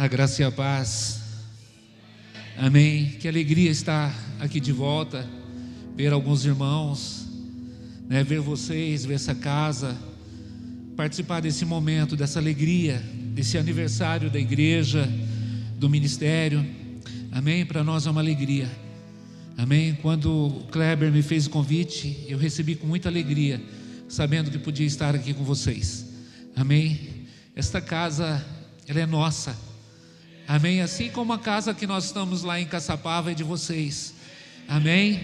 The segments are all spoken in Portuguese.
A graça e a paz. Amém. Que alegria estar aqui de volta, ver alguns irmãos, né, ver vocês, ver essa casa, participar desse momento, dessa alegria, desse aniversário da igreja, do ministério. Amém. Para nós é uma alegria. Amém. Quando o Kleber me fez o convite, eu recebi com muita alegria, sabendo que podia estar aqui com vocês. Amém. Esta casa, ela é nossa. Amém. Assim como a casa que nós estamos lá em Caçapava é de vocês. Amém.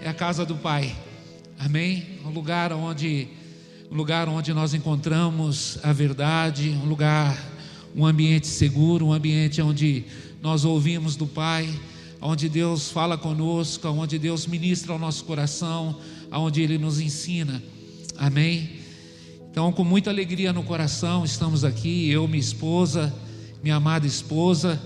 É a casa do Pai. Amém. Um lugar onde um lugar onde nós encontramos a verdade, um lugar, um ambiente seguro, um ambiente onde nós ouvimos do Pai, onde Deus fala conosco, onde Deus ministra ao nosso coração, onde Ele nos ensina. Amém. Então, com muita alegria no coração, estamos aqui, eu, minha esposa, minha amada esposa.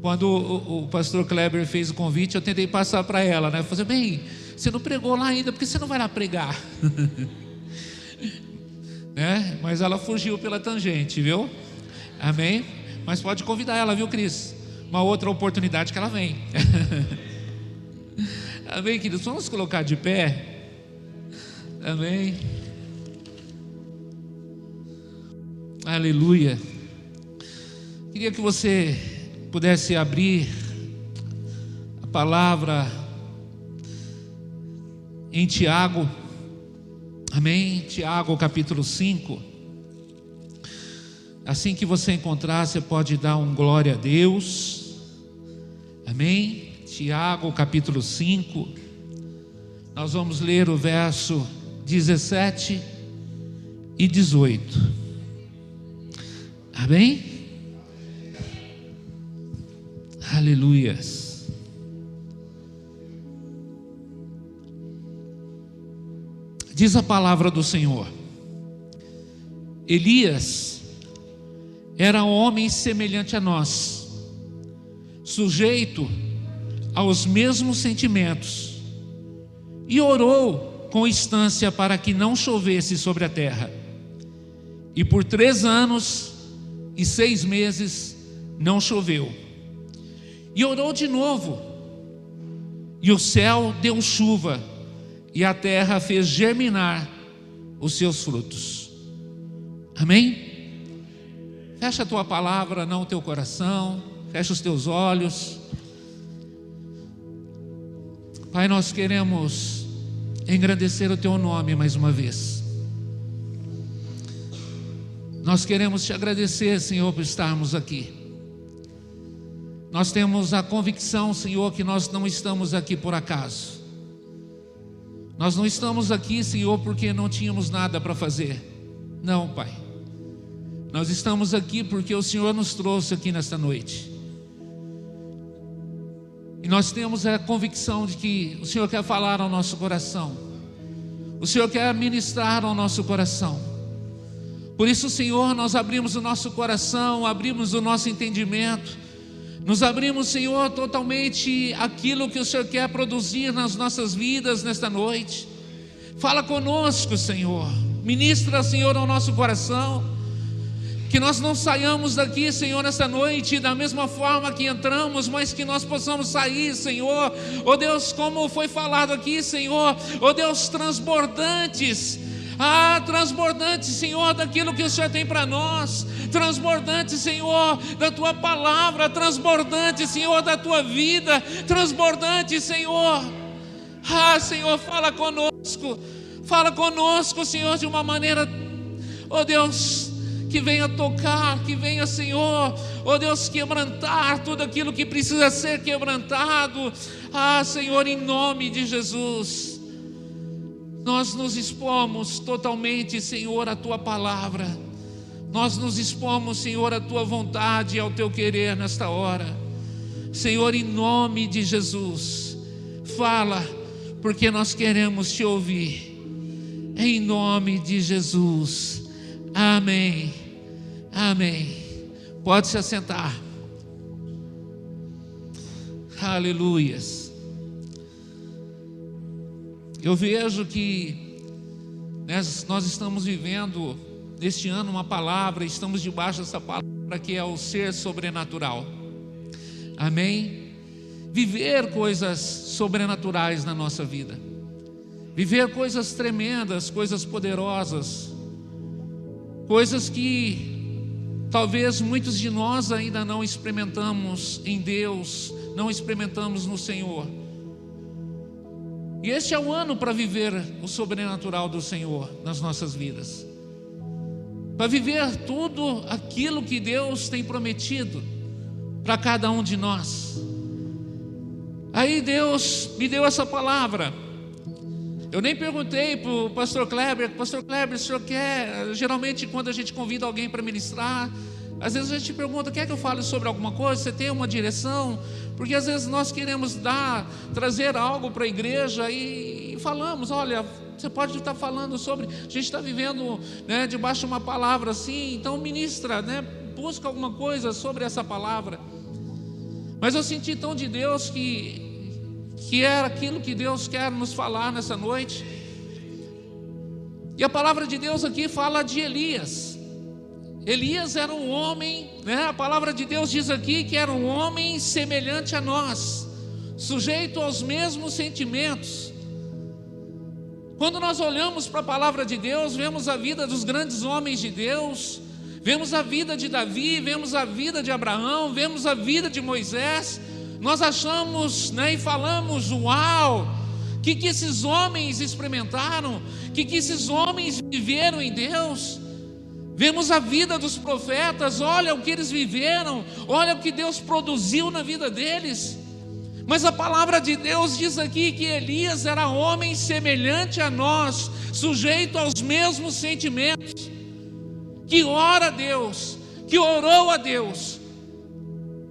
Quando o, o pastor Kleber fez o convite, eu tentei passar para ela, né? Eu falei, bem, você não pregou lá ainda, porque você não vai lá pregar? né? Mas ela fugiu pela tangente, viu? Amém? Mas pode convidar ela, viu, Cris? Uma outra oportunidade que ela vem. Amém, queridos? Vamos colocar de pé. Amém. Aleluia. Queria que você pudesse abrir a palavra em Tiago, amém? Tiago capítulo 5. Assim que você encontrar, você pode dar um glória a Deus, amém? Tiago capítulo 5, nós vamos ler o verso 17 e 18. Amém? Aleluias. Diz a palavra do Senhor: Elias era um homem semelhante a nós, sujeito aos mesmos sentimentos, e orou com instância para que não chovesse sobre a terra. E por três anos e seis meses não choveu. E orou de novo, e o céu deu chuva, e a terra fez germinar os seus frutos. Amém? Fecha a tua palavra, não o teu coração, fecha os teus olhos. Pai, nós queremos engrandecer o teu nome mais uma vez. Nós queremos te agradecer, Senhor, por estarmos aqui. Nós temos a convicção, Senhor, que nós não estamos aqui por acaso. Nós não estamos aqui, Senhor, porque não tínhamos nada para fazer. Não, Pai. Nós estamos aqui porque o Senhor nos trouxe aqui nesta noite. E nós temos a convicção de que o Senhor quer falar ao nosso coração. O Senhor quer ministrar ao nosso coração. Por isso, Senhor, nós abrimos o nosso coração, abrimos o nosso entendimento, nos abrimos, Senhor, totalmente aquilo que o Senhor quer produzir nas nossas vidas nesta noite. Fala conosco, Senhor. Ministra, Senhor, ao nosso coração. Que nós não saiamos daqui, Senhor, nesta noite da mesma forma que entramos, mas que nós possamos sair, Senhor. Oh Deus, como foi falado aqui, Senhor. Oh Deus, transbordantes ah, transbordante, Senhor, daquilo que o Senhor tem para nós. Transbordante, Senhor, da tua palavra. Transbordante, Senhor, da tua vida. Transbordante, Senhor. Ah, Senhor, fala conosco. Fala conosco, Senhor, de uma maneira, oh Deus, que venha tocar, que venha, Senhor, oh Deus, quebrantar tudo aquilo que precisa ser quebrantado. Ah, Senhor, em nome de Jesus nós nos expomos totalmente, Senhor, à tua palavra. Nós nos expomos, Senhor, à tua vontade e ao teu querer nesta hora. Senhor, em nome de Jesus, fala, porque nós queremos te ouvir. Em nome de Jesus. Amém. Amém. Pode se assentar. Aleluias. Eu vejo que nós estamos vivendo neste ano uma palavra, estamos debaixo dessa palavra. que é o ser sobrenatural. Amém? Viver coisas sobrenaturais na nossa vida. Viver coisas tremendas, coisas poderosas. Coisas que talvez muitos de nós ainda não experimentamos em Deus, não experimentamos no Senhor. E este é o ano para viver o sobrenatural do Senhor nas nossas vidas. Para viver tudo aquilo que Deus tem prometido para cada um de nós. Aí Deus me deu essa palavra. Eu nem perguntei para o pastor Kleber, pastor Kleber, o senhor quer? Geralmente, quando a gente convida alguém para ministrar, às vezes a gente pergunta: quer que eu fale sobre alguma coisa? Você tem uma direção? Porque às vezes nós queremos dar, trazer algo para a igreja e, e, falamos: olha, você pode estar falando sobre. A gente está vivendo né, debaixo de uma palavra assim, então ministra, né, busca alguma coisa sobre essa palavra. Mas eu senti tão de Deus que que era aquilo que Deus quer nos falar nessa noite. E a palavra de Deus aqui fala de Elias. Elias era um homem, né? A palavra de Deus diz aqui que era um homem semelhante a nós, sujeito aos mesmos sentimentos. Quando nós olhamos para a palavra de Deus, vemos a vida dos grandes homens de Deus, vemos a vida de Davi, vemos a vida de Abraão, vemos a vida de Moisés, nós achamos né, e falamos, uau, o que, que esses homens experimentaram, o que, que esses homens viveram em Deus. Vemos a vida dos profetas, olha o que eles viveram, olha o que Deus produziu na vida deles. Mas a palavra de Deus diz aqui que Elias era homem semelhante a nós, sujeito aos mesmos sentimentos, que ora a Deus, que orou a Deus,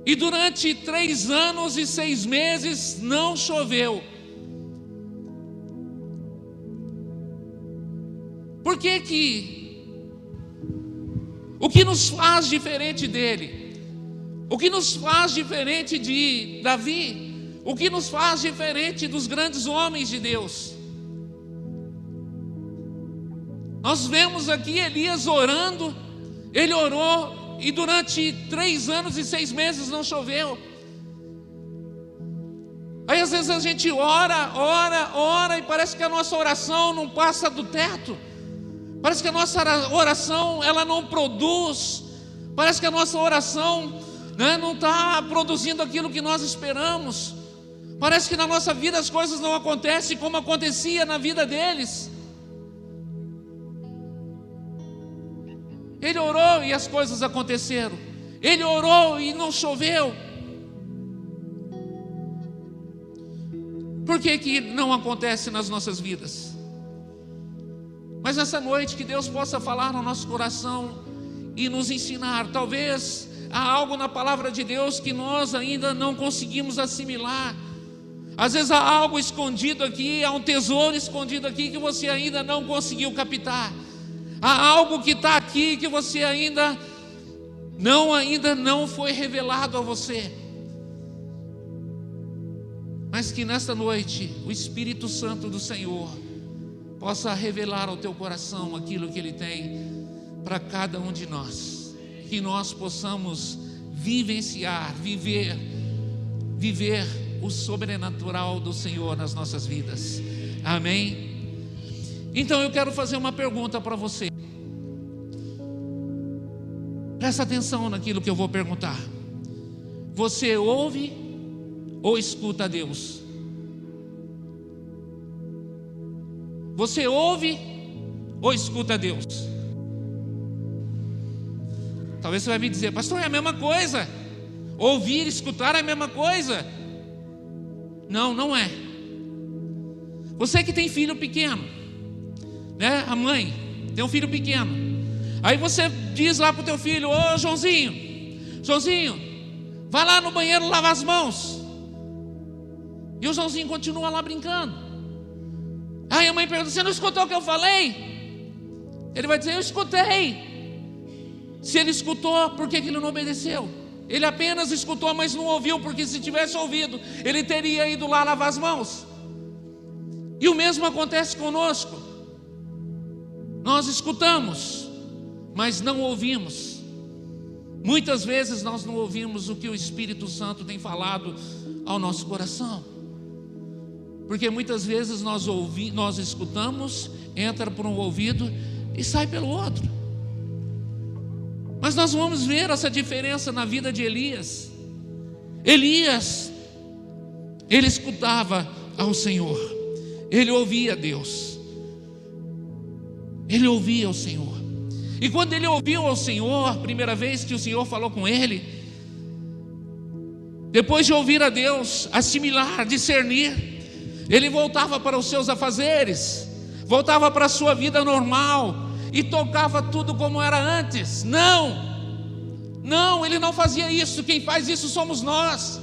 e durante três anos e seis meses não choveu. Por que que o que nos faz diferente dele? O que nos faz diferente de Davi? O que nos faz diferente dos grandes homens de Deus? Nós vemos aqui Elias orando, ele orou e durante três anos e seis meses não choveu. Aí às vezes a gente ora, ora, ora e parece que a nossa oração não passa do teto. Parece que a nossa oração ela não produz. Parece que a nossa oração né, não está produzindo aquilo que nós esperamos. Parece que na nossa vida as coisas não acontecem como acontecia na vida deles. Ele orou e as coisas aconteceram. Ele orou e não choveu. Por que, que não acontece nas nossas vidas? Mas nessa noite que Deus possa falar no nosso coração e nos ensinar. Talvez há algo na palavra de Deus que nós ainda não conseguimos assimilar. Às vezes há algo escondido aqui, há um tesouro escondido aqui que você ainda não conseguiu captar. Há algo que está aqui que você ainda não ainda não foi revelado a você. Mas que nesta noite o Espírito Santo do Senhor possa revelar ao teu coração aquilo que ele tem para cada um de nós. Que nós possamos vivenciar, viver, viver o sobrenatural do Senhor nas nossas vidas. Amém. Então eu quero fazer uma pergunta para você. Presta atenção naquilo que eu vou perguntar. Você ouve ou escuta Deus? Você ouve ou escuta Deus? Talvez você vai me dizer, pastor, é a mesma coisa. Ouvir escutar é a mesma coisa. Não, não é. Você que tem filho pequeno, né? A mãe tem um filho pequeno. Aí você diz lá para o teu filho: Ô Joãozinho, Joãozinho, vai lá no banheiro lavar as mãos. E o Joãozinho continua lá brincando. Aí a mãe pergunta: Você não escutou o que eu falei? Ele vai dizer: Eu escutei. Se ele escutou, por que, ele não obedeceu? Ele apenas escutou, mas não ouviu, porque se tivesse ouvido, ele teria ido lá lavar as mãos. E o mesmo acontece conosco. Nós escutamos, mas não ouvimos. Muitas vezes nós não ouvimos o que o Espírito Santo tem falado ao nosso coração. Porque muitas vezes nós, ouvi, nós escutamos, entra por um ouvido e sai pelo outro. Mas nós vamos ver essa diferença na vida de Elias. Elias, ele escutava ao Senhor, ele ouvia Deus, ele ouvia o Senhor. E quando ele ouviu ao Senhor, a primeira vez que o Senhor falou com ele, depois de ouvir a Deus, assimilar, discernir, ele voltava para os seus afazeres, voltava para a sua vida normal e tocava tudo como era antes. Não, não, ele não fazia isso, quem faz isso somos nós.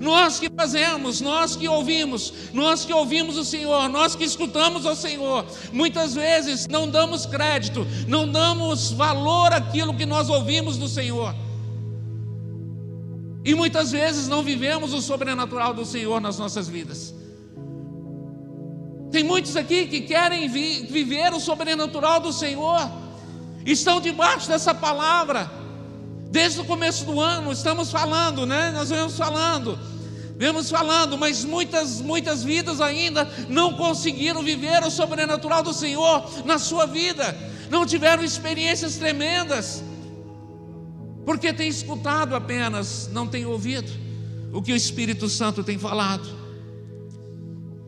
Nós que fazemos, nós que ouvimos, nós que ouvimos o Senhor, nós que escutamos o Senhor, muitas vezes não damos crédito, não damos valor àquilo que nós ouvimos do Senhor. E muitas vezes não vivemos o sobrenatural do Senhor nas nossas vidas. Tem muitos aqui que querem vi viver o sobrenatural do Senhor, estão debaixo dessa palavra, Desde o começo do ano estamos falando, né? Nós vemos falando, vemos falando, mas muitas, muitas vidas ainda não conseguiram viver o sobrenatural do Senhor na sua vida, não tiveram experiências tremendas, porque tem escutado apenas, não tem ouvido o que o Espírito Santo tem falado.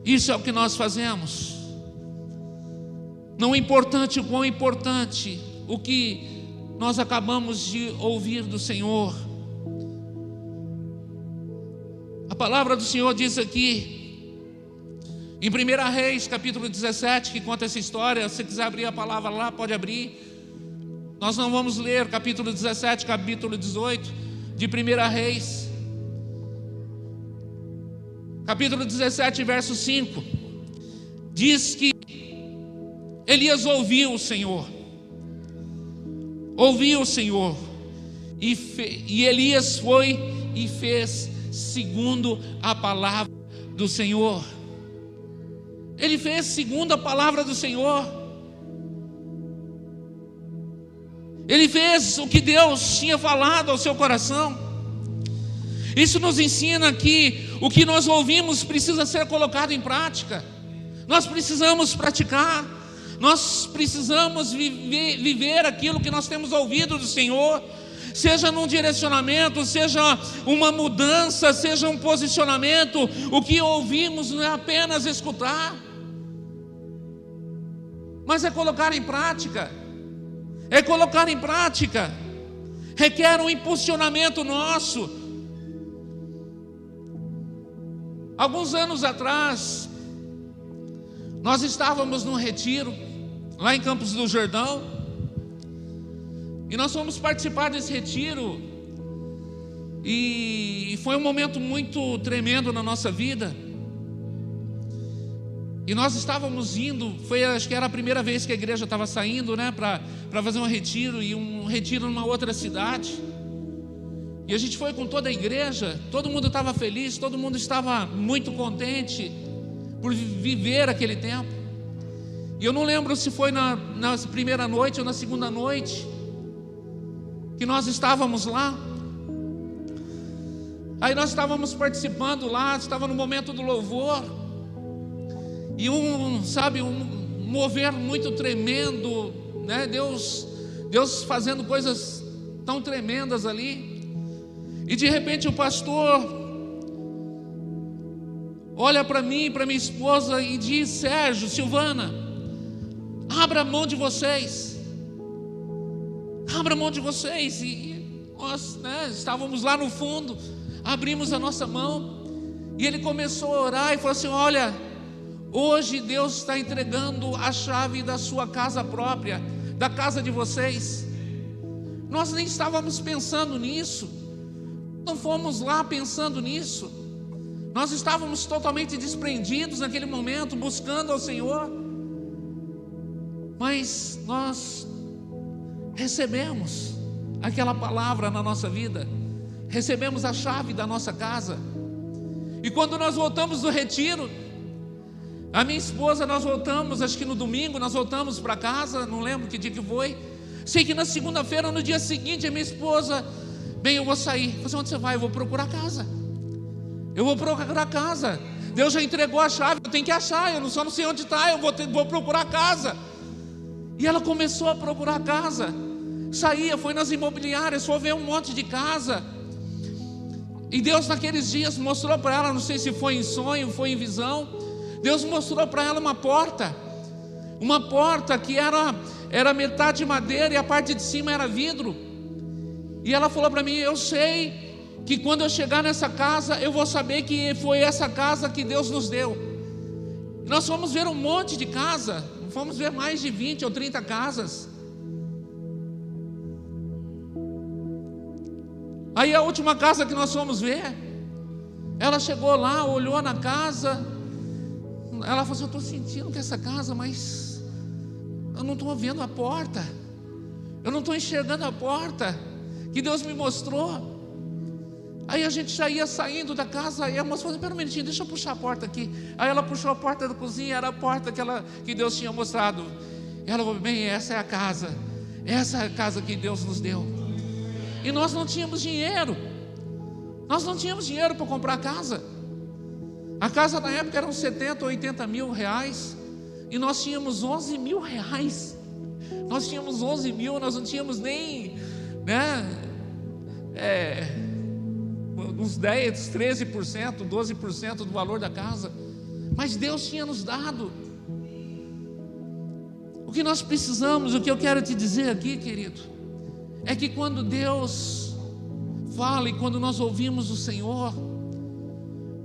Isso é o que nós fazemos. Não é importante o quão importante o que nós acabamos de ouvir do Senhor. A palavra do Senhor diz aqui, em 1 Reis, capítulo 17, que conta essa história. Se quiser abrir a palavra lá, pode abrir. Nós não vamos ler capítulo 17, capítulo 18 de 1 Reis. Capítulo 17, verso 5. Diz que Elias ouviu o Senhor ouviu o Senhor, e, fe, e Elias foi e fez segundo a palavra do Senhor. Ele fez segundo a palavra do Senhor. Ele fez o que Deus tinha falado ao seu coração. Isso nos ensina que o que nós ouvimos precisa ser colocado em prática. Nós precisamos praticar. Nós precisamos viver, viver aquilo que nós temos ouvido do Senhor, seja num direcionamento, seja uma mudança, seja um posicionamento. O que ouvimos não é apenas escutar, mas é colocar em prática. É colocar em prática. Requer um impulsionamento nosso. Alguns anos atrás, nós estávamos num retiro lá em Campos do Jordão. E nós fomos participar desse retiro. E foi um momento muito tremendo na nossa vida. E nós estávamos indo, foi acho que era a primeira vez que a igreja estava saindo, né, para fazer um retiro e um retiro numa outra cidade. E a gente foi com toda a igreja, todo mundo estava feliz, todo mundo estava muito contente por viver aquele tempo. E eu não lembro se foi na, na primeira noite ou na segunda noite que nós estávamos lá. Aí nós estávamos participando lá, estava no momento do louvor. E um, sabe, um mover muito tremendo, né? Deus, Deus fazendo coisas tão tremendas ali. E de repente o pastor olha para mim, para minha esposa e diz: Sérgio, Silvana, Abra mão de vocês. Abra mão de vocês. E nós né, estávamos lá no fundo, abrimos a nossa mão. E ele começou a orar e falou assim: Olha, hoje Deus está entregando a chave da sua casa própria, da casa de vocês. Nós nem estávamos pensando nisso, não fomos lá pensando nisso. Nós estávamos totalmente desprendidos naquele momento, buscando ao Senhor. Mas nós recebemos aquela palavra na nossa vida, recebemos a chave da nossa casa. E quando nós voltamos do retiro, a minha esposa, nós voltamos, acho que no domingo, nós voltamos para casa, não lembro que dia que foi. Sei que na segunda-feira, no dia seguinte, a minha esposa Bem, eu vou sair. Você onde você vai? Eu vou procurar casa. Eu vou procurar casa. Deus já entregou a chave, eu tenho que achar. Eu só não sei onde está, eu vou, ter, vou procurar casa. E ela começou a procurar casa. Saía, foi nas imobiliárias, foi ver um monte de casa. E Deus naqueles dias mostrou para ela, não sei se foi em sonho, foi em visão. Deus mostrou para ela uma porta. Uma porta que era era metade madeira e a parte de cima era vidro. E ela falou para mim: Eu sei que quando eu chegar nessa casa, eu vou saber que foi essa casa que Deus nos deu. Nós fomos ver um monte de casa, fomos ver mais de 20 ou 30 casas. Aí a última casa que nós fomos ver, ela chegou lá, olhou na casa, ela falou assim: Eu estou sentindo que essa casa, mas eu não estou vendo a porta, eu não estou enxergando a porta que Deus me mostrou. Aí a gente já ia saindo da casa, e a moça falou: Espera um minutinho, deixa eu puxar a porta aqui. Aí ela puxou a porta da cozinha, era a porta que, ela, que Deus tinha mostrado. E ela falou: Bem, essa é a casa, essa é a casa que Deus nos deu. E nós não tínhamos dinheiro. Nós não tínhamos dinheiro para comprar casa. A casa na época eram 70, 80 mil reais. E nós tínhamos 11 mil reais. Nós tínhamos 11 mil, nós não tínhamos nem, né, é, uns 10, 13%, 12% do valor da casa. Mas Deus tinha nos dado. O que nós precisamos, o que eu quero te dizer aqui, querido, é que quando Deus fala e quando nós ouvimos o Senhor,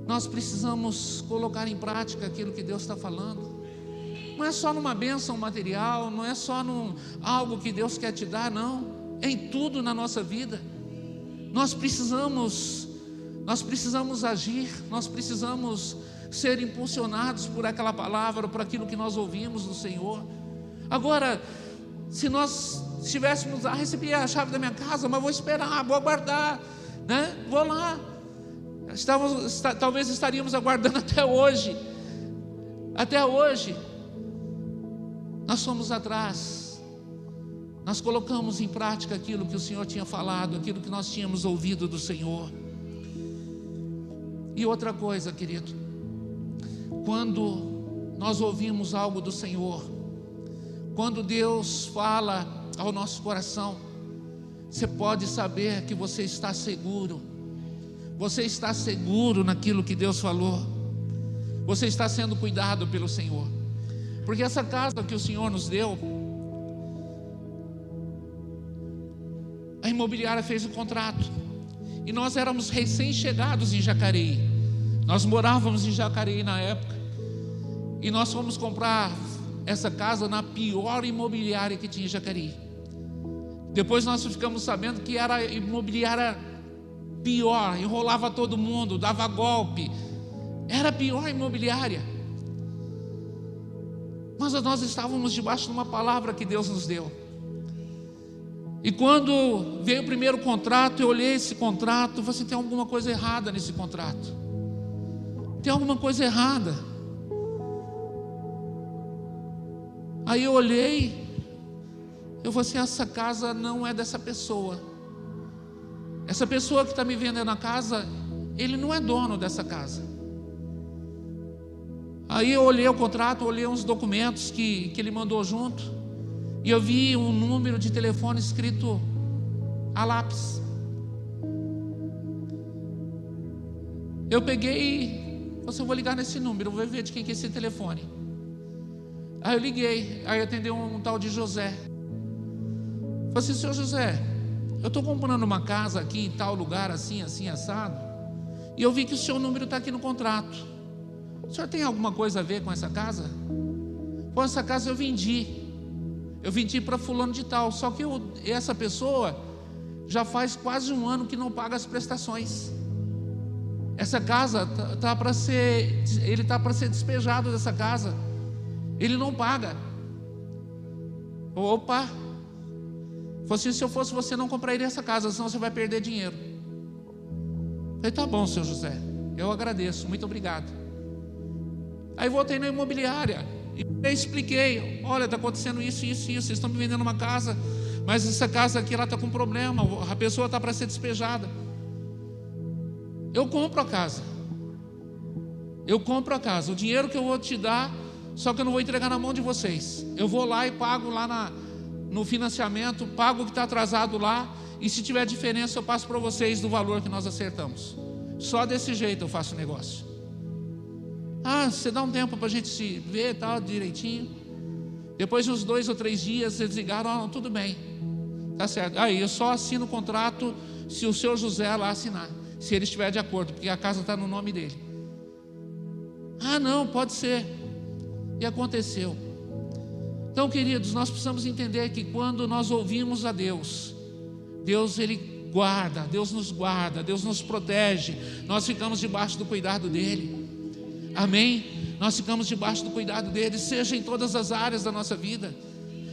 nós precisamos colocar em prática aquilo que Deus está falando. Não é só numa bênção material, não é só num algo que Deus quer te dar, não. É em tudo na nossa vida. Nós precisamos, nós precisamos agir, nós precisamos ser impulsionados por aquela palavra, por aquilo que nós ouvimos do Senhor. Agora, se nós estivéssemos, ah, recebi a chave da minha casa, mas vou esperar, vou aguardar, né? Vou lá. Estávamos, está, talvez estaríamos aguardando até hoje. Até hoje. Nós fomos atrás. Nós colocamos em prática aquilo que o Senhor tinha falado, aquilo que nós tínhamos ouvido do Senhor. E outra coisa, querido, quando nós ouvimos algo do Senhor, quando Deus fala ao nosso coração, você pode saber que você está seguro. Você está seguro naquilo que Deus falou. Você está sendo cuidado pelo Senhor. Porque essa casa que o Senhor nos deu, a imobiliária fez o contrato. E nós éramos recém-chegados em Jacareí. Nós morávamos em Jacareí na época. E nós fomos comprar essa casa na pior imobiliária que tinha em Jacareí. Depois nós ficamos sabendo que era imobiliária pior, enrolava todo mundo, dava golpe. Era a pior imobiliária. Mas nós estávamos debaixo de uma palavra que Deus nos deu. E quando veio o primeiro contrato, eu olhei esse contrato, falei assim, tem alguma coisa errada nesse contrato. Tem alguma coisa errada. Aí eu olhei, eu falei assim: essa casa não é dessa pessoa. Essa pessoa que está me vendendo a casa, ele não é dono dessa casa. Aí eu olhei o contrato, olhei uns documentos que, que ele mandou junto, e eu vi um número de telefone escrito a lápis. Eu peguei, você assim, eu vou ligar nesse número, vou ver de quem que é esse telefone. Aí eu liguei, aí atendeu um tal de José. Falei assim, senhor José, eu estou comprando uma casa aqui em tal lugar, assim, assim, assado, e eu vi que o seu número está aqui no contrato. O senhor tem alguma coisa a ver com essa casa? Com essa casa eu vendi. Eu vendi para fulano de tal, só que eu, essa pessoa já faz quase um ano que não paga as prestações. Essa casa tá, tá para ser, ele tá para ser despejado dessa casa. Ele não paga. Opa! Assim, se eu fosse você, não compraria essa casa, senão você vai perder dinheiro. Falei, tá bom, seu José, eu agradeço, muito obrigado. Aí voltei na imobiliária e expliquei: olha, está acontecendo isso, isso, isso, vocês estão me vendendo uma casa Mas essa casa aqui ela está com problema, a pessoa está para ser despejada. Eu compro a casa. Eu compro a casa. O dinheiro que eu vou te dar, só que eu não vou entregar na mão de vocês. Eu vou lá e pago lá na, no financiamento, pago o que está atrasado lá. E se tiver diferença, eu passo para vocês do valor que nós acertamos. Só desse jeito eu faço negócio. Ah, você dá um tempo para a gente se ver tal, direitinho. Depois de uns dois ou três dias, eles ligaram, ah, tudo bem. Tá certo. Aí eu só assino o contrato se o seu José lá assinar. Se ele estiver de acordo, porque a casa está no nome dele. Ah, não, pode ser. E aconteceu. Então, queridos, nós precisamos entender que quando nós ouvimos a Deus, Deus ele guarda, Deus nos guarda, Deus nos protege. Nós ficamos debaixo do cuidado dele. Amém? Nós ficamos debaixo do cuidado dele, seja em todas as áreas da nossa vida.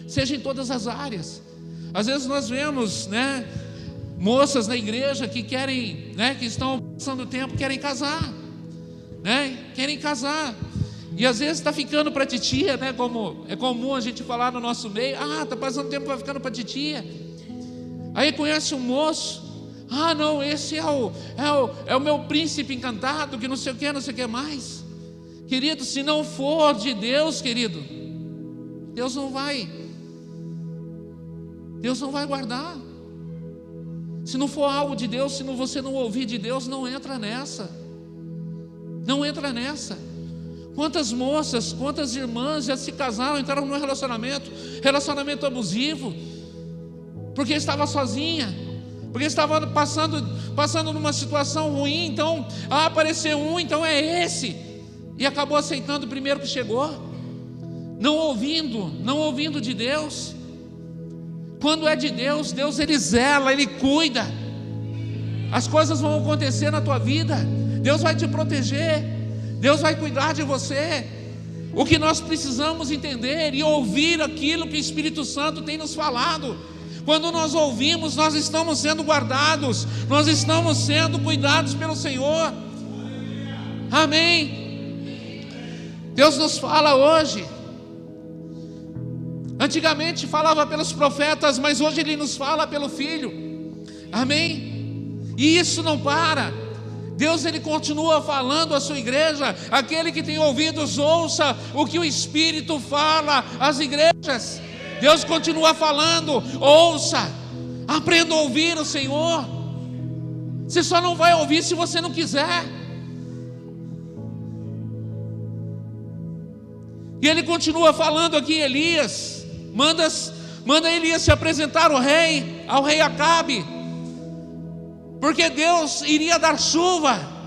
Seja em todas as áreas. Às vezes nós vemos, né, moças na igreja que querem, né, que estão passando tempo, querem casar, né, querem casar. E às vezes está ficando para titia, né, como é comum a gente falar no nosso meio, ah, está passando tempo, vai ficando para titia. Aí conhece um moço, ah, não, esse é o, é o, é o meu príncipe encantado, que não sei o que, não sei o que mais. Querido, se não for de Deus, querido, Deus não vai, Deus não vai guardar. Se não for algo de Deus, se não, você não ouvir de Deus, não entra nessa. Não entra nessa. Quantas moças, quantas irmãs já se casaram, entraram num relacionamento, relacionamento abusivo, porque estava sozinha, porque estava passando, passando numa situação ruim, então, ah, apareceu um, então é esse, e acabou aceitando o primeiro que chegou, não ouvindo, não ouvindo de Deus. Quando é de Deus, Deus ele zela, ele cuida. As coisas vão acontecer na tua vida. Deus vai te proteger. Deus vai cuidar de você. O que nós precisamos entender e ouvir aquilo que o Espírito Santo tem nos falado. Quando nós ouvimos, nós estamos sendo guardados, nós estamos sendo cuidados pelo Senhor. Amém. Deus nos fala hoje. Antigamente falava pelos profetas, mas hoje ele nos fala pelo Filho. Amém? E isso não para. Deus ele continua falando à sua igreja. Aquele que tem ouvidos ouça o que o Espírito fala às igrejas. Deus continua falando, ouça. Aprenda a ouvir o Senhor. Você só não vai ouvir se você não quiser. E ele continua falando aqui, Elias manda, manda Elias se apresentar ao rei, ao rei Acabe, porque Deus iria dar chuva.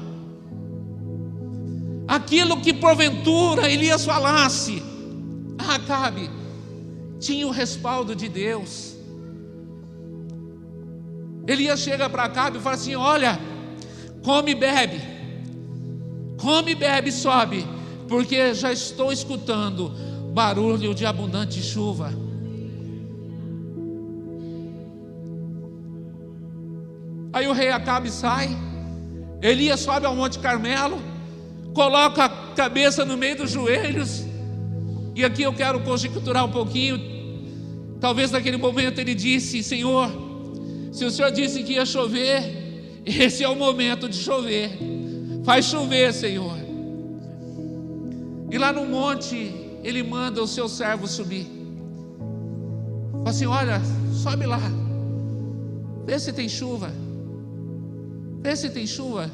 Aquilo que porventura Elias falasse, Acabe tinha o respaldo de Deus. Elias chega para Acabe e fala assim: Olha, come e bebe, come e bebe, sobe, porque já estou escutando barulho de abundante chuva. Aí o rei Acabe sai, Elias sobe ao Monte Carmelo, coloca a cabeça no meio dos joelhos, e aqui eu quero conjecturar um pouquinho. Talvez naquele momento ele disse: Senhor, se o Senhor disse que ia chover, esse é o momento de chover. Faz chover, Senhor. E lá no monte ele manda o seu servo subir. Fala assim: olha, sobe lá, vê se tem chuva, vê se tem chuva.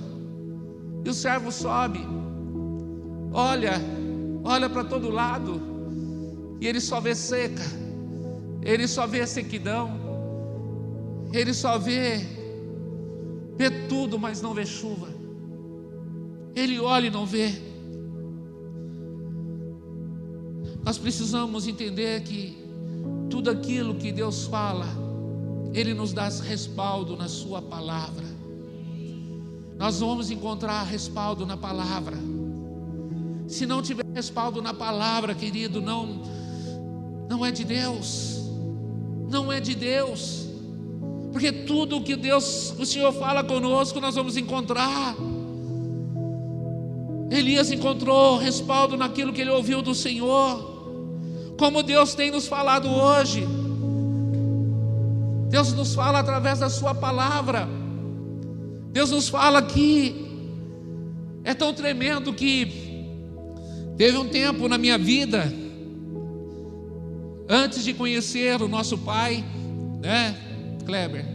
E o servo sobe, olha, olha para todo lado, e ele só vê seca, ele só vê sequidão, ele só vê, vê tudo, mas não vê chuva. Ele olha e não vê. Nós precisamos entender que tudo aquilo que Deus fala, Ele nos dá respaldo na Sua palavra. Nós vamos encontrar respaldo na palavra. Se não tiver respaldo na palavra, querido, não, não é de Deus. Não é de Deus. Porque tudo que Deus, o Senhor fala conosco, nós vamos encontrar. Elias encontrou respaldo naquilo que ele ouviu do Senhor como Deus tem nos falado hoje. Deus nos fala através da Sua palavra. Deus nos fala que é tão tremendo que teve um tempo na minha vida, antes de conhecer o nosso Pai, né, Kleber?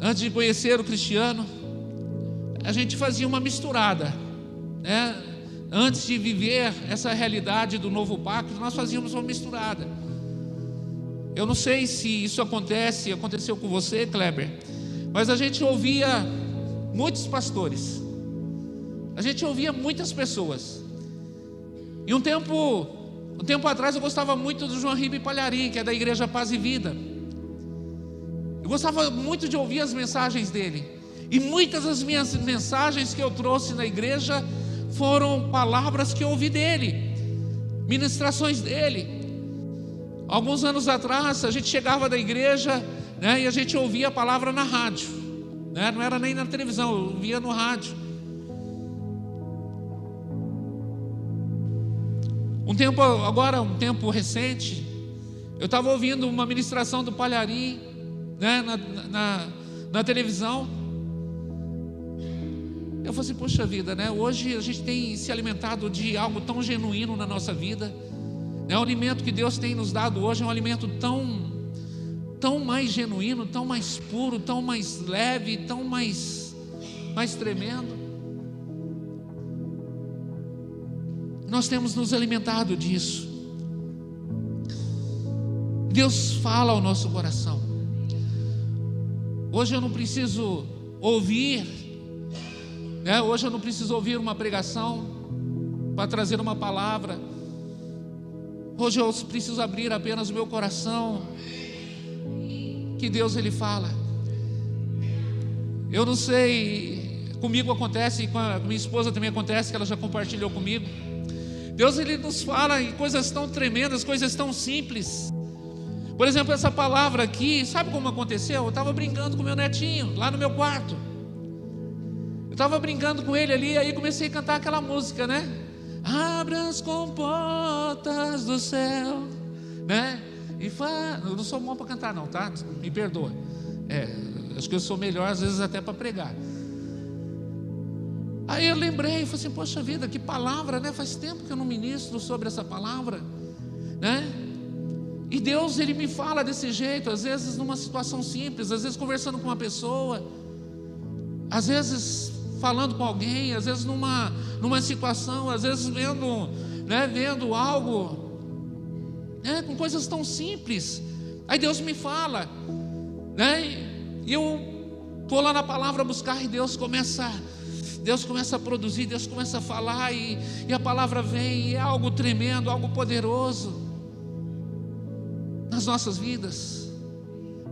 Antes de conhecer o Cristiano, a gente fazia uma misturada, né? Antes de viver essa realidade do novo pacto, nós fazíamos uma misturada. Eu não sei se isso acontece, aconteceu com você, Kleber, mas a gente ouvia muitos pastores, a gente ouvia muitas pessoas. E um tempo, um tempo atrás eu gostava muito do João Ribe Palharim, que é da Igreja Paz e Vida. Eu gostava muito de ouvir as mensagens dele. E muitas das minhas mensagens que eu trouxe na igreja foram palavras que eu ouvi dele, ministrações dele. Alguns anos atrás, a gente chegava da igreja né, e a gente ouvia a palavra na rádio, né, não era nem na televisão, eu ouvia no rádio. Um tempo agora, um tempo recente, eu estava ouvindo uma ministração do Palharim né, na, na, na televisão. Eu falei assim, poxa vida, né? Hoje a gente tem se alimentado de algo tão genuíno na nossa vida. Né? O alimento que Deus tem nos dado hoje é um alimento tão, tão mais genuíno, tão mais puro, tão mais leve, tão mais, mais tremendo. Nós temos nos alimentado disso. Deus fala ao nosso coração. Hoje eu não preciso ouvir é, hoje eu não preciso ouvir uma pregação para trazer uma palavra. Hoje eu preciso abrir apenas o meu coração. Que Deus ele fala. Eu não sei, comigo acontece, com a minha esposa também acontece, que ela já compartilhou comigo. Deus ele nos fala em coisas tão tremendas, coisas tão simples. Por exemplo, essa palavra aqui, sabe como aconteceu? Eu estava brincando com meu netinho lá no meu quarto estava brincando com ele ali, aí comecei a cantar aquela música, né? Abra as comportas do céu, né? E fa... Eu não sou bom para cantar, não, tá? Me perdoa. É, acho que eu sou melhor, às vezes, até para pregar. Aí eu lembrei, falei assim, poxa vida, que palavra, né? Faz tempo que eu não ministro sobre essa palavra, né? E Deus, Ele me fala desse jeito, às vezes numa situação simples, às vezes conversando com uma pessoa, às vezes falando com alguém, às vezes numa, numa situação, às vezes vendo, né, vendo algo, né, com coisas tão simples. Aí Deus me fala, né, e eu estou lá na palavra buscar e Deus começa, Deus começa a produzir, Deus começa a falar e, e a palavra vem e é algo tremendo, algo poderoso nas nossas vidas.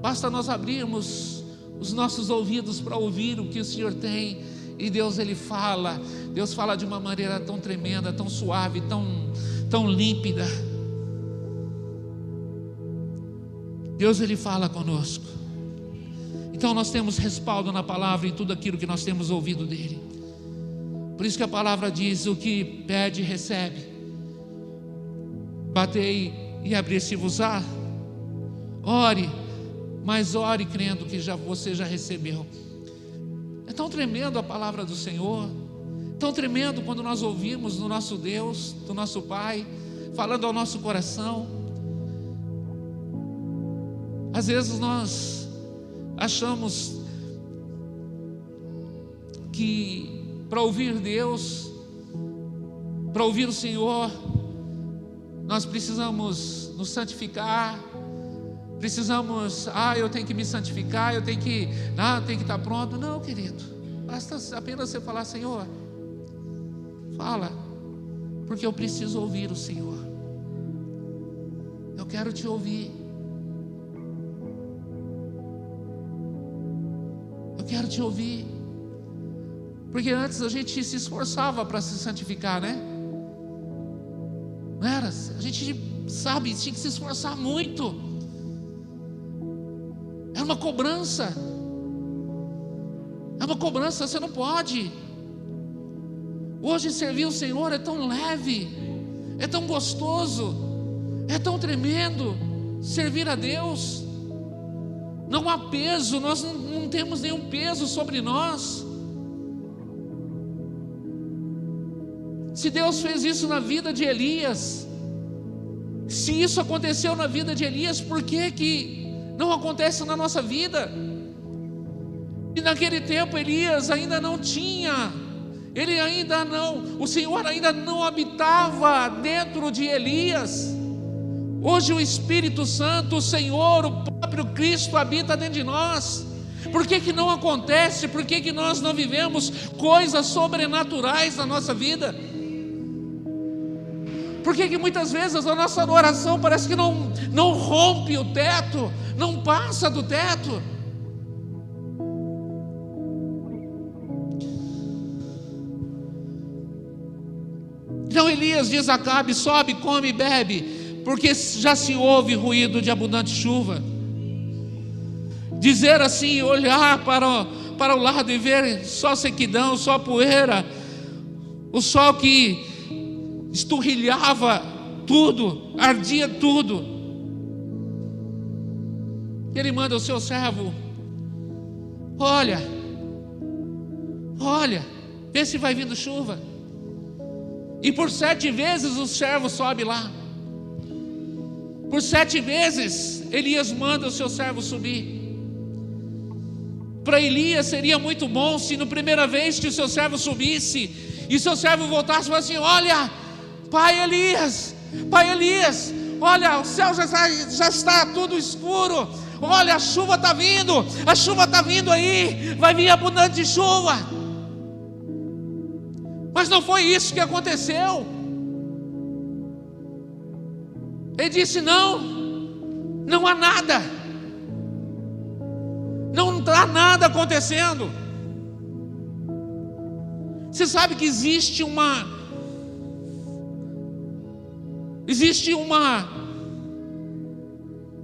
Basta nós abrirmos os nossos ouvidos para ouvir o que o Senhor tem e Deus ele fala, Deus fala de uma maneira tão tremenda, tão suave, tão tão límpida. Deus ele fala conosco. Então nós temos respaldo na palavra em tudo aquilo que nós temos ouvido dele. Por isso que a palavra diz: o que pede, recebe. Batei e abrir-se-vos-á. Ore, mas ore crendo que já você já recebeu. É tão tremendo a palavra do Senhor, tão tremendo quando nós ouvimos do nosso Deus, do nosso Pai, falando ao nosso coração. Às vezes nós achamos que para ouvir Deus, para ouvir o Senhor, nós precisamos nos santificar, Precisamos, ah, eu tenho que me santificar, eu tenho que, ah, tenho que estar pronto. Não, querido. Basta apenas você falar, Senhor, fala, porque eu preciso ouvir o Senhor. Eu quero te ouvir. Eu quero te ouvir. Porque antes a gente se esforçava para se santificar, né? Não era? A gente sabe, tinha que se esforçar muito uma cobrança. É uma cobrança, você não pode. Hoje servir o Senhor é tão leve, é tão gostoso, é tão tremendo servir a Deus. Não há peso, nós não, não temos nenhum peso sobre nós. Se Deus fez isso na vida de Elias, se isso aconteceu na vida de Elias, por que, que não acontece na nossa vida? E naquele tempo Elias ainda não tinha, ele ainda não, o Senhor ainda não habitava dentro de Elias. Hoje o Espírito Santo, o Senhor, o próprio Cristo habita dentro de nós. Por que, que não acontece? Por que, que nós não vivemos coisas sobrenaturais na nossa vida? Por que, que muitas vezes a nossa oração parece que não, não rompe o teto, não passa do teto? Então Elias diz Acabe: sobe, come, bebe, porque já se ouve ruído de abundante chuva. Dizer assim, olhar para, para o lado e ver só sequidão, só poeira, o sol que esturrilhava tudo, ardia tudo. Ele manda o seu servo: Olha, olha, vê se vai vindo chuva. E por sete vezes o servo sobe lá. Por sete vezes Elias manda o seu servo subir. Para Elias seria muito bom se na primeira vez que o seu servo subisse e seu servo voltasse e falasse assim: Olha, Pai Elias, Pai Elias, olha, o céu já está, já está tudo escuro. Olha, a chuva está vindo, a chuva está vindo aí, vai vir abundante chuva. Mas não foi isso que aconteceu. Ele disse: Não, não há nada, não está nada acontecendo. Você sabe que existe uma Existe uma,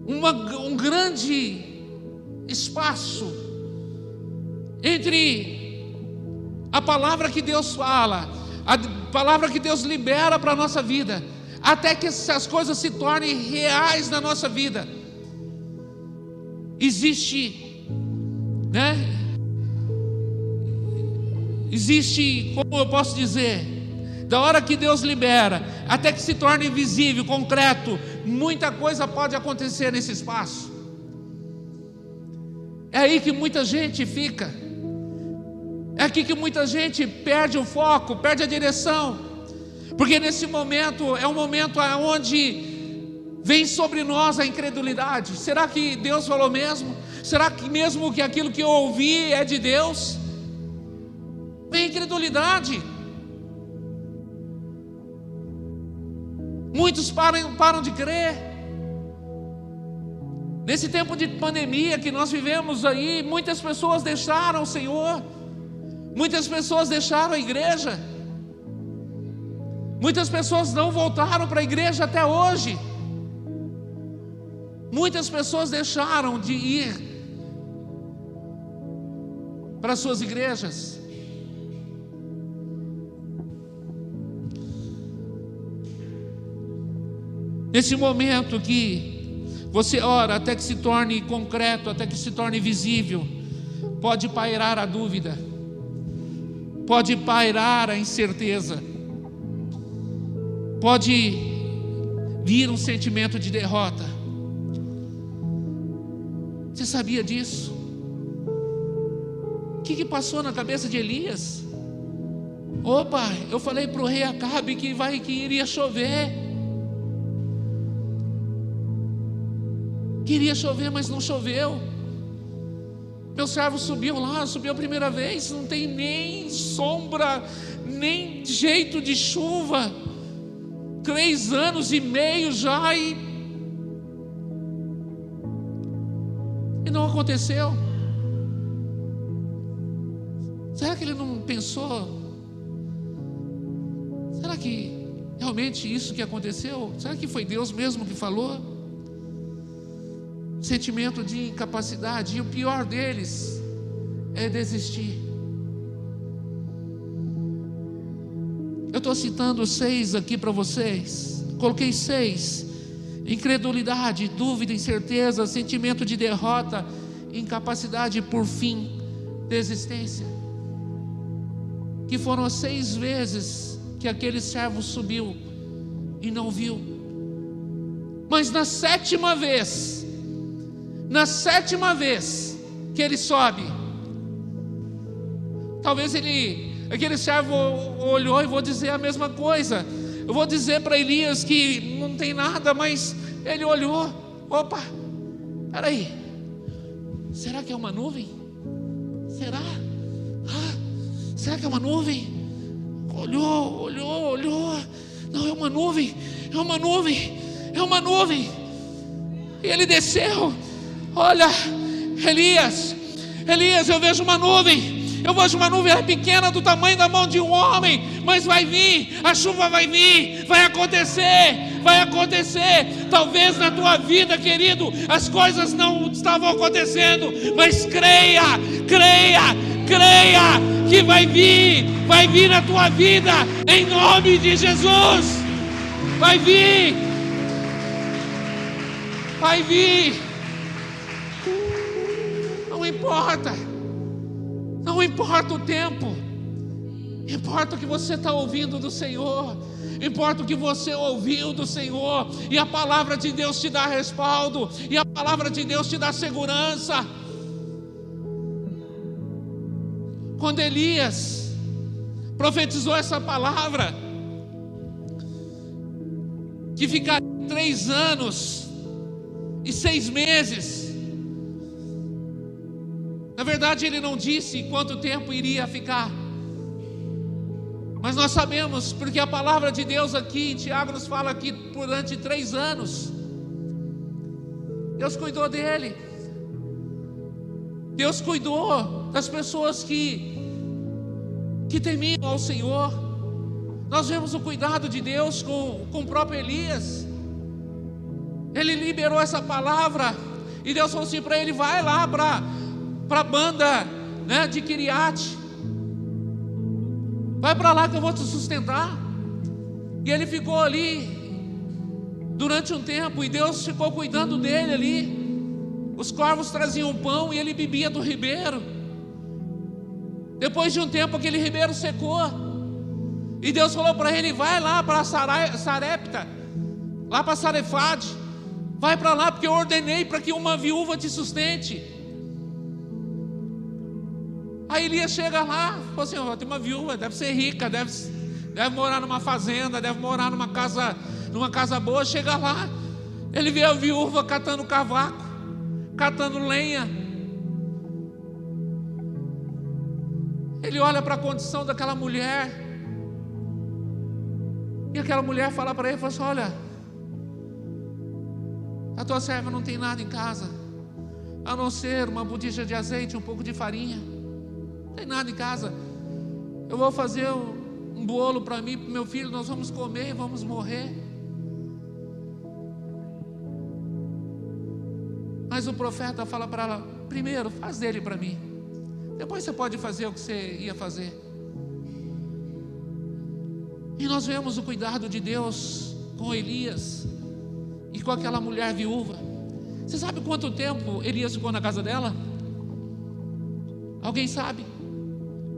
uma, um grande espaço entre a palavra que Deus fala, a palavra que Deus libera para a nossa vida, até que essas coisas se tornem reais na nossa vida. Existe, né? Existe, como eu posso dizer, da hora que Deus libera, até que se torne visível, concreto, muita coisa pode acontecer nesse espaço. É aí que muita gente fica. É aqui que muita gente perde o foco, perde a direção. Porque nesse momento é um momento onde vem sobre nós a incredulidade. Será que Deus falou mesmo? Será que mesmo que aquilo que eu ouvi é de Deus? Vem incredulidade. Muitos param, param de crer. Nesse tempo de pandemia que nós vivemos aí, muitas pessoas deixaram o Senhor, muitas pessoas deixaram a igreja, muitas pessoas não voltaram para a igreja até hoje, muitas pessoas deixaram de ir para suas igrejas, Nesse momento que você ora até que se torne concreto, até que se torne visível, pode pairar a dúvida, pode pairar a incerteza, pode vir um sentimento de derrota. Você sabia disso? O que, que passou na cabeça de Elias? Opa, eu falei para o rei Acabe que, vai, que iria chover. Queria chover, mas não choveu. Meu servo subiu lá, subiu a primeira vez, não tem nem sombra, nem jeito de chuva. Três anos e meio já e. E não aconteceu. Será que ele não pensou? Será que realmente isso que aconteceu? Será que foi Deus mesmo que falou? Sentimento de incapacidade, e o pior deles é desistir. Eu estou citando seis aqui para vocês, coloquei seis: incredulidade, dúvida, incerteza, sentimento de derrota incapacidade por fim de existência. Que foram seis vezes que aquele servo subiu e não viu. Mas na sétima vez, na sétima vez que ele sobe, talvez ele, aquele servo olhou e vou dizer a mesma coisa. Eu vou dizer para Elias que não tem nada, mas ele olhou, opa, peraí, será que é uma nuvem? Será? Ah, será que é uma nuvem? Olhou, olhou, olhou. Não, é uma nuvem, é uma nuvem, é uma nuvem. E ele desceu. Olha, Elias, Elias, eu vejo uma nuvem. Eu vejo uma nuvem pequena do tamanho da mão de um homem, mas vai vir, a chuva vai vir, vai acontecer, vai acontecer. Talvez na tua vida, querido, as coisas não estavam acontecendo, mas creia, creia, creia que vai vir, vai vir na tua vida, em nome de Jesus. Vai vir, vai vir. Não importa. Não importa o tempo, importa o que você está ouvindo do Senhor, importa o que você ouviu do Senhor, e a palavra de Deus te dá respaldo, e a palavra de Deus te dá segurança. Quando Elias profetizou essa palavra, que ficaria três anos e seis meses, na verdade, ele não disse quanto tempo iria ficar. Mas nós sabemos, porque a palavra de Deus aqui, Tiago nos fala que durante três anos, Deus cuidou dele. Deus cuidou das pessoas que, que temiam ao Senhor. Nós vemos o cuidado de Deus com, com o próprio Elias. Ele liberou essa palavra. E Deus falou assim para ele: vai lá para para a banda né, de Kiriat. Vai para lá que eu vou te sustentar. E ele ficou ali durante um tempo e Deus ficou cuidando dele ali. Os corvos traziam pão e ele bebia do ribeiro. Depois de um tempo aquele ribeiro secou. E Deus falou para ele: vai lá para Sarepta, lá para Sarefade. Vai para lá porque eu ordenei para que uma viúva te sustente. Aí Elias chega lá, falou assim: oh, tem uma viúva, deve ser rica, deve, deve morar numa fazenda, deve morar numa casa, numa casa boa. Chega lá, ele vê a viúva catando cavaco, catando lenha. Ele olha para a condição daquela mulher. E aquela mulher fala para ele, fala assim, olha, a tua serva não tem nada em casa, a não ser uma botija de azeite, um pouco de farinha. Não tem nada em casa. Eu vou fazer um bolo para mim, para meu filho, nós vamos comer e vamos morrer. Mas o profeta fala para ela: primeiro, faz dele para mim. Depois você pode fazer o que você ia fazer. E nós vemos o cuidado de Deus com Elias e com aquela mulher viúva. Você sabe quanto tempo Elias ficou na casa dela? Alguém sabe?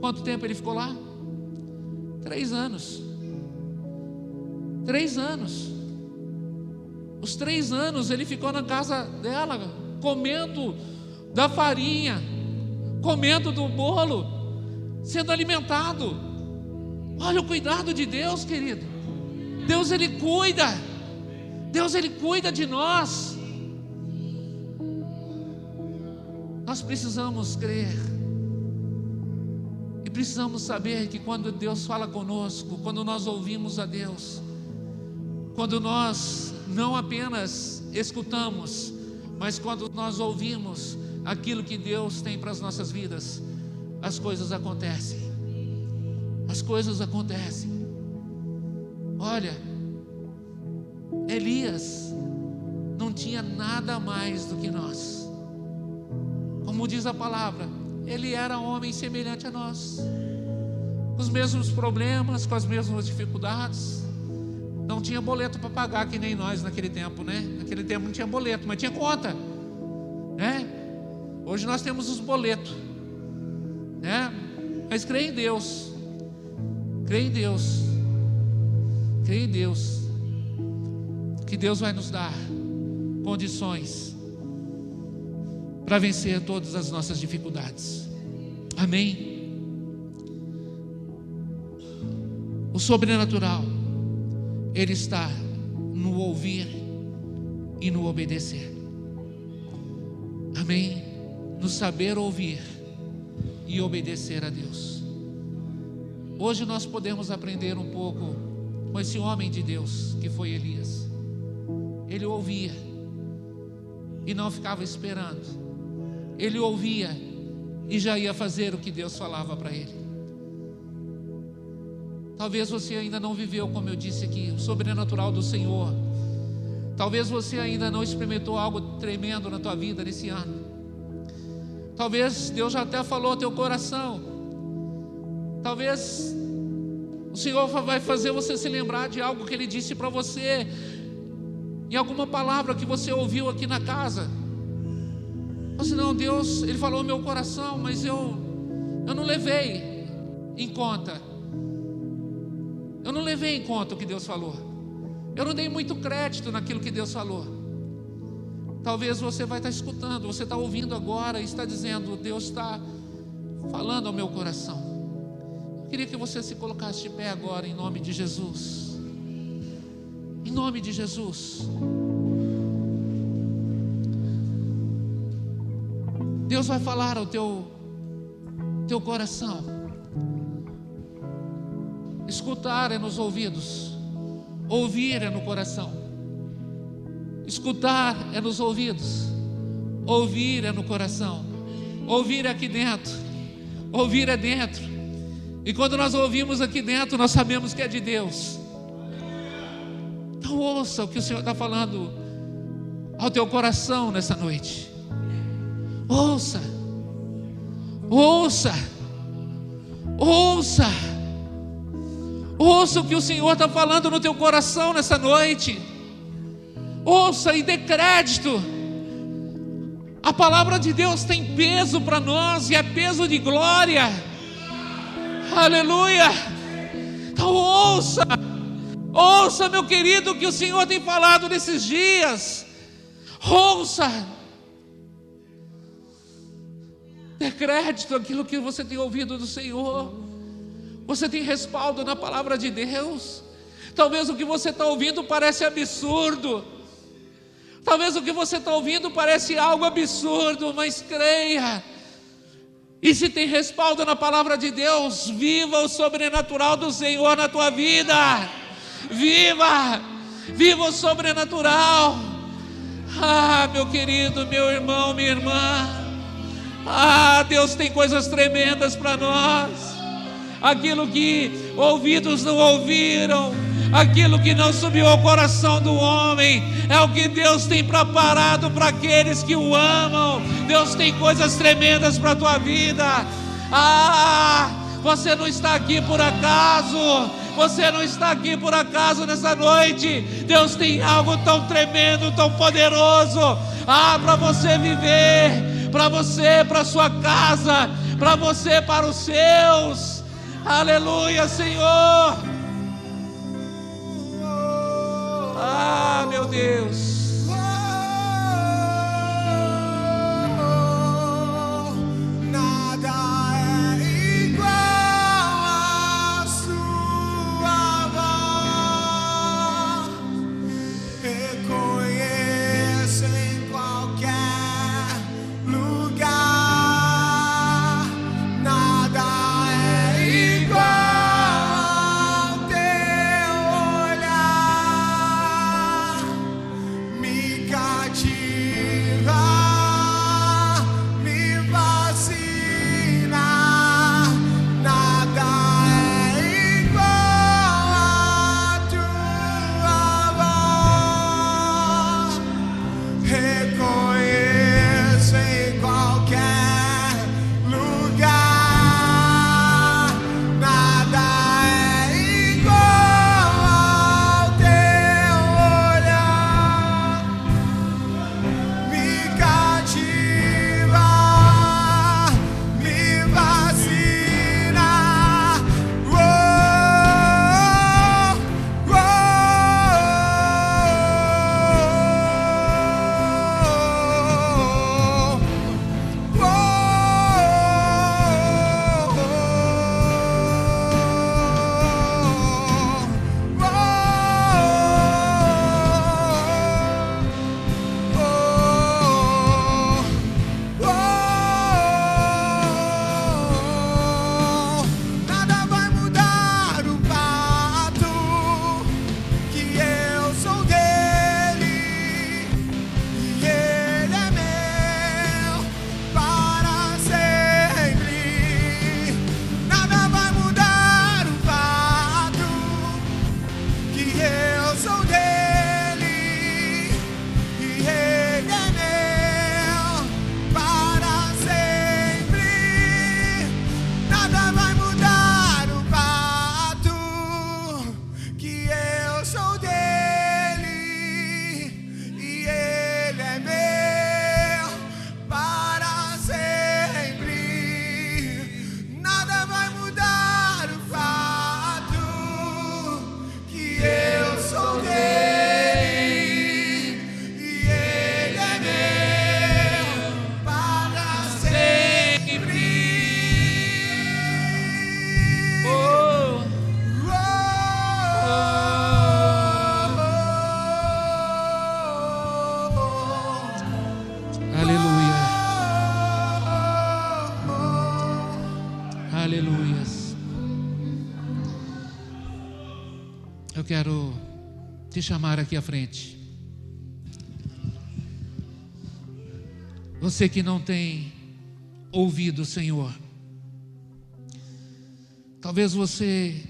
Quanto tempo ele ficou lá? Três anos. Três anos. Os três anos ele ficou na casa dela, comendo da farinha, comendo do bolo, sendo alimentado. Olha o cuidado de Deus, querido. Deus ele cuida. Deus ele cuida de nós. Nós precisamos crer precisamos saber que quando Deus fala conosco, quando nós ouvimos a Deus, quando nós não apenas escutamos, mas quando nós ouvimos aquilo que Deus tem para as nossas vidas, as coisas acontecem. As coisas acontecem. Olha, Elias não tinha nada mais do que nós. Como diz a palavra, ele era homem semelhante a nós, com os mesmos problemas, com as mesmas dificuldades. Não tinha boleto para pagar que nem nós naquele tempo, né? Naquele tempo não tinha boleto, mas tinha conta, né? Hoje nós temos os boletos, né? Mas creia em Deus, creia em Deus, creia em Deus, que Deus vai nos dar condições para vencer todas as nossas dificuldades. Amém? O sobrenatural, ele está no ouvir e no obedecer. Amém? No saber ouvir e obedecer a Deus. Hoje nós podemos aprender um pouco com esse homem de Deus que foi Elias. Ele ouvia e não ficava esperando. Ele ouvia e já ia fazer o que Deus falava para ele. Talvez você ainda não viveu, como eu disse aqui, o sobrenatural do Senhor. Talvez você ainda não experimentou algo tremendo na tua vida nesse ano. Talvez Deus já até falou ao teu coração. Talvez o Senhor vai fazer você se lembrar de algo que Ele disse para você, em alguma palavra que você ouviu aqui na casa. Você não, Deus, Ele falou meu coração, mas eu, eu não levei em conta. Eu não levei em conta o que Deus falou. Eu não dei muito crédito naquilo que Deus falou. Talvez você vai estar escutando, você está ouvindo agora e está dizendo: Deus está falando ao meu coração. Eu queria que você se colocasse de pé agora, em nome de Jesus. Em nome de Jesus. Deus vai falar ao teu, teu coração. Escutar é nos ouvidos. Ouvir é no coração. Escutar é nos ouvidos. Ouvir é no coração. Ouvir é aqui dentro. Ouvir é dentro. E quando nós ouvimos aqui dentro, nós sabemos que é de Deus. Então ouça o que o Senhor está falando ao teu coração nessa noite. Ouça. Ouça. Ouça. Ouça o que o Senhor está falando no teu coração nessa noite. Ouça e dê crédito. A palavra de Deus tem peso para nós e é peso de glória. Aleluia. Então ouça. Ouça, meu querido, o que o Senhor tem falado nesses dias. Ouça. Dê crédito àquilo que você tem ouvido do Senhor. Você tem respaldo na palavra de Deus. Talvez o que você está ouvindo parece absurdo. Talvez o que você está ouvindo parece algo absurdo, mas creia. E se tem respaldo na palavra de Deus, viva o sobrenatural do Senhor na tua vida. Viva, viva o sobrenatural. Ah, meu querido, meu irmão, minha irmã. Ah, Deus tem coisas tremendas para nós aquilo que ouvidos não ouviram, aquilo que não subiu ao coração do homem, é o que Deus tem preparado para aqueles que o amam. Deus tem coisas tremendas para a tua vida. Ah, você não está aqui por acaso. Você não está aqui por acaso nessa noite. Deus tem algo tão tremendo, tão poderoso. Ah, para você viver, para você, para sua casa, para você, para os seus. Aleluia, Senhor. Ah, meu Deus. Te chamar aqui à frente. Você que não tem ouvido o Senhor. Talvez você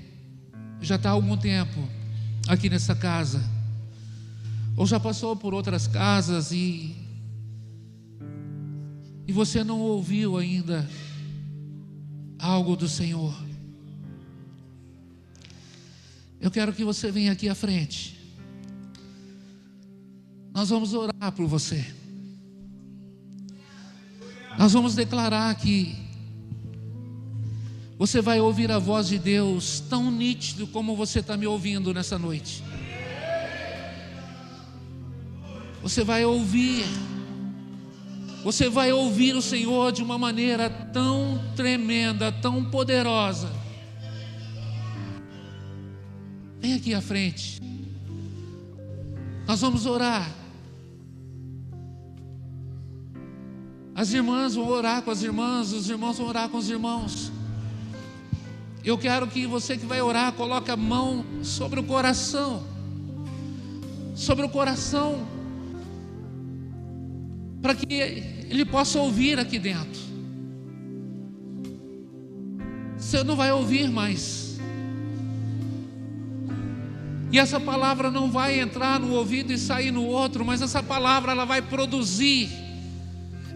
já está há algum tempo aqui nessa casa, ou já passou por outras casas e, e você não ouviu ainda algo do Senhor. Eu quero que você venha aqui à frente. Nós vamos orar por você. Nós vamos declarar que você vai ouvir a voz de Deus tão nítido como você está me ouvindo nessa noite. Você vai ouvir, você vai ouvir o Senhor de uma maneira tão tremenda, tão poderosa. Vem aqui à frente. Nós vamos orar. As irmãs vão orar com as irmãs, os irmãos vão orar com os irmãos. Eu quero que você que vai orar coloque a mão sobre o coração. Sobre o coração. Para que ele possa ouvir aqui dentro. Você não vai ouvir mais. E essa palavra não vai entrar no ouvido e sair no outro, mas essa palavra ela vai produzir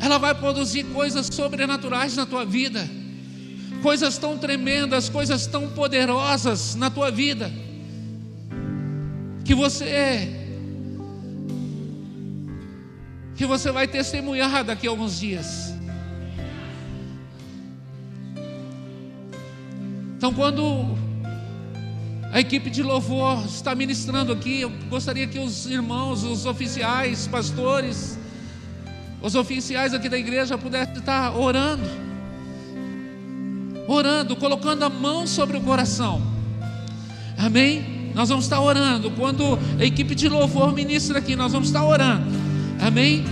ela vai produzir coisas sobrenaturais na tua vida, coisas tão tremendas, coisas tão poderosas na tua vida, que você que você vai testemunhar daqui a alguns dias. Então, quando a equipe de louvor está ministrando aqui, eu gostaria que os irmãos, os oficiais, pastores, os oficiais aqui da igreja pudessem estar orando, orando, colocando a mão sobre o coração. Amém? Nós vamos estar orando. Quando a equipe de louvor ministra aqui, nós vamos estar orando. Amém?